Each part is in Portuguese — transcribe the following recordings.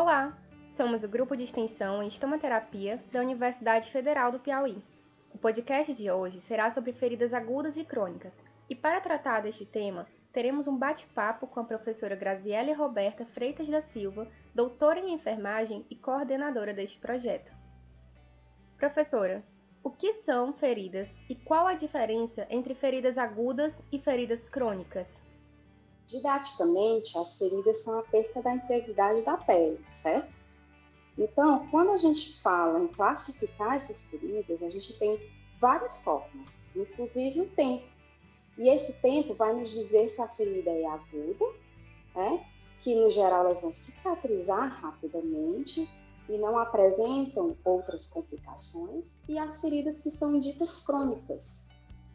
Olá, somos o grupo de extensão em estomaterapia da Universidade Federal do Piauí. O podcast de hoje será sobre feridas agudas e crônicas, e para tratar deste tema, teremos um bate-papo com a professora Graziele Roberta Freitas da Silva, doutora em enfermagem e coordenadora deste projeto. Professora, o que são feridas e qual a diferença entre feridas agudas e feridas crônicas? Didaticamente, as feridas são a perda da integridade da pele, certo? Então, quando a gente fala em classificar essas feridas, a gente tem várias formas, inclusive o tempo. E esse tempo vai nos dizer se a ferida é aguda, né? que no geral elas vão cicatrizar rapidamente e não apresentam outras complicações, e as feridas que são ditas crônicas,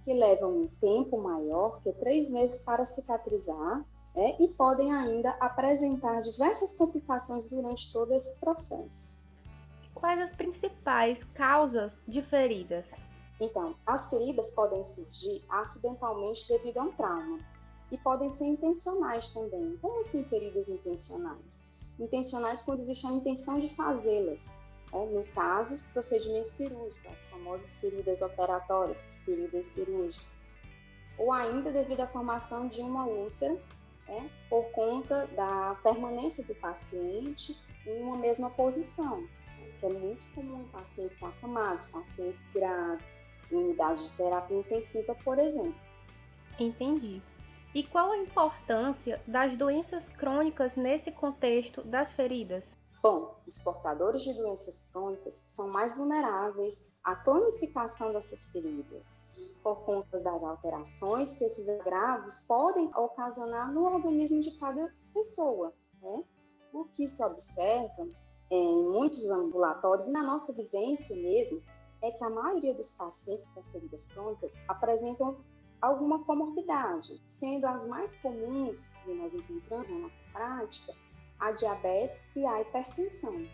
que levam um tempo maior que três meses para cicatrizar né, e podem ainda apresentar diversas complicações durante todo esse processo. Quais as principais causas de feridas? Então, as feridas podem surgir acidentalmente devido a um trauma e podem ser intencionais também. Como assim feridas intencionais? intencionais quando existe a intenção de fazê-las. Né? No caso, os procedimentos cirúrgicos, as famosas feridas operatórias, feridas cirúrgicas. Ou ainda devido à formação de uma úlcera, né? por conta da permanência do paciente em uma mesma posição, que é muito comum em pacientes acamados, pacientes graves, em unidade de terapia intensiva, por exemplo. Entendi. E qual a importância das doenças crônicas nesse contexto das feridas? Bom, os portadores de doenças crônicas são mais vulneráveis à cronificação dessas feridas, por conta das alterações que esses agravos podem ocasionar no organismo de cada pessoa. Né? O que se observa em muitos ambulatórios e na nossa vivência mesmo é que a maioria dos pacientes com feridas crônicas apresentam alguma comorbidade, sendo as mais comuns que nós encontramos na nossa prática a diabetes e a hipertensão.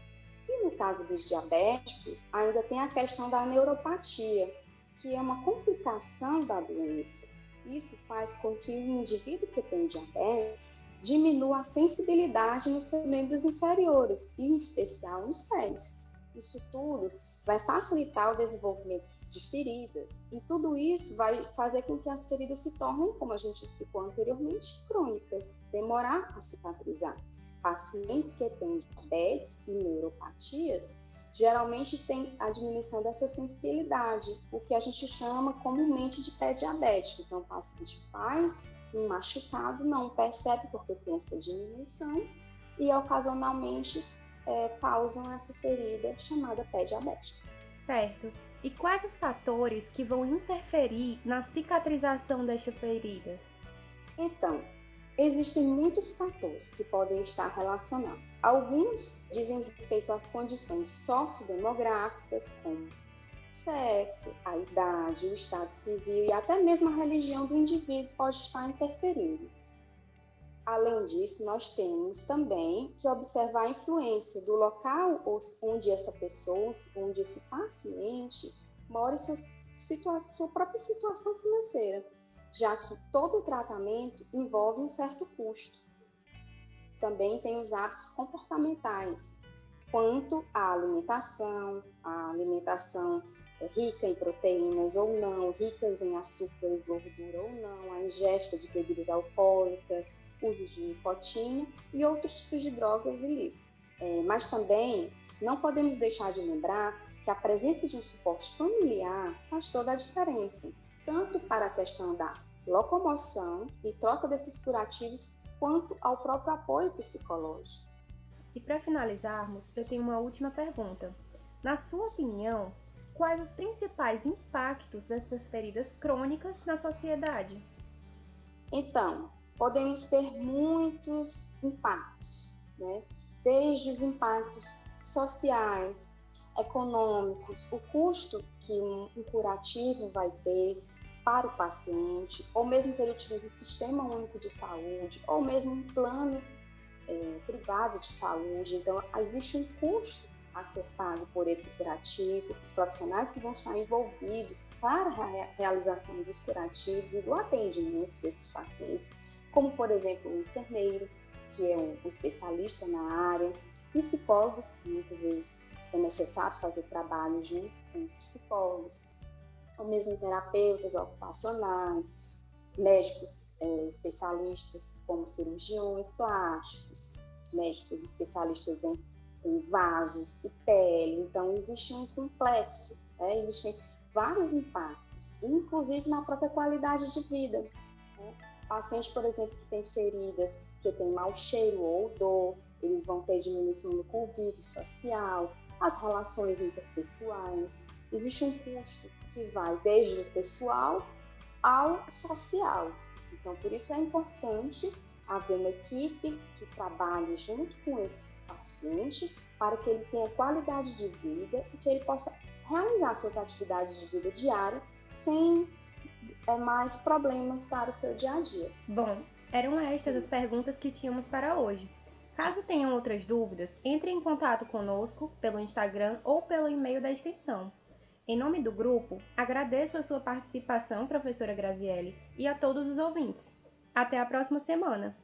E no caso dos diabéticos, ainda tem a questão da neuropatia, que é uma complicação da doença. Isso faz com que o indivíduo que tem diabetes diminua a sensibilidade nos seus membros inferiores, em especial nos pés. Isso tudo vai facilitar o desenvolvimento de feridas. E tudo isso vai fazer com que as feridas se tornem, como a gente explicou anteriormente, crônicas, demorar a cicatrizar. Pacientes que têm diabetes e neuropatias geralmente têm a diminuição dessa sensibilidade, o que a gente chama comumente de pé diabético. Então, o paciente faz um machucado, não percebe porque tem essa diminuição e ocasionalmente é, causam essa ferida chamada pé diabético. Certo. E quais os fatores que vão interferir na cicatrização desta ferida? Então, existem muitos fatores que podem estar relacionados. Alguns dizem respeito às condições sociodemográficas, como sexo, a idade, o estado civil e até mesmo a religião do indivíduo pode estar interferindo. Além disso, nós temos também que observar a influência do local onde essa pessoa, onde esse paciente mora e sua, sua própria situação financeira, já que todo tratamento envolve um certo custo. Também tem os hábitos comportamentais, quanto à alimentação, a alimentação rica em proteínas ou não, ricas em açúcar e gordura ou não, a ingesta de bebidas alcoólicas, uso de nicotina e outros tipos de drogas ilícitas. É, mas também não podemos deixar de lembrar que a presença de um suporte familiar faz toda a diferença, tanto para a questão da locomoção e troca desses curativos, quanto ao próprio apoio psicológico. E para finalizarmos, eu tenho uma última pergunta. Na sua opinião, quais os principais impactos dessas feridas crônicas na sociedade? Então, podemos ter muitos impactos, né? desde os impactos sociais, econômicos, o custo que um, curativo vai ter para o paciente, ou mesmo que ele utilize o Sistema Único de Saúde, ou mesmo um plano é, privado de saúde. Então, existe um custo a ser pago por esse curativo, os profissionais que vão estar envolvidos para a realização dos curativos e do atendimento desses pacientes como por exemplo o enfermeiro, que é um especialista na área, psicólogos, que muitas vezes é necessário fazer trabalho junto com os psicólogos, ou mesmo terapeutas ocupacionais, médicos é, especialistas como cirurgiões plásticos, médicos especialistas em, em, vasos e pele. Então, existe um complexo, né? existem vários impactos, inclusive na própria qualidade de vida. Né? Por exemplo, que tem feridas, que tem mau cheiro ou odor, eles vão ter diminuição no convívio social, as relações interpessoais. Existe um custo que vai desde o pessoal ao social. Então, por isso é importante haver uma equipe que trabalhe junto com esse paciente para que ele tenha qualidade de vida e que ele possa realizar suas atividades de vida diária sem é, mais problemas para o seu dia a dia. Bom, eram estas as perguntas que tínhamos para hoje. Caso tenham outras dúvidas, entre em contato conosco pelo Instagram ou pelo e-mail da extensão. Em nome do grupo, agradeço a sua participação, professora Graziele, e a todos os ouvintes. Até a próxima semana!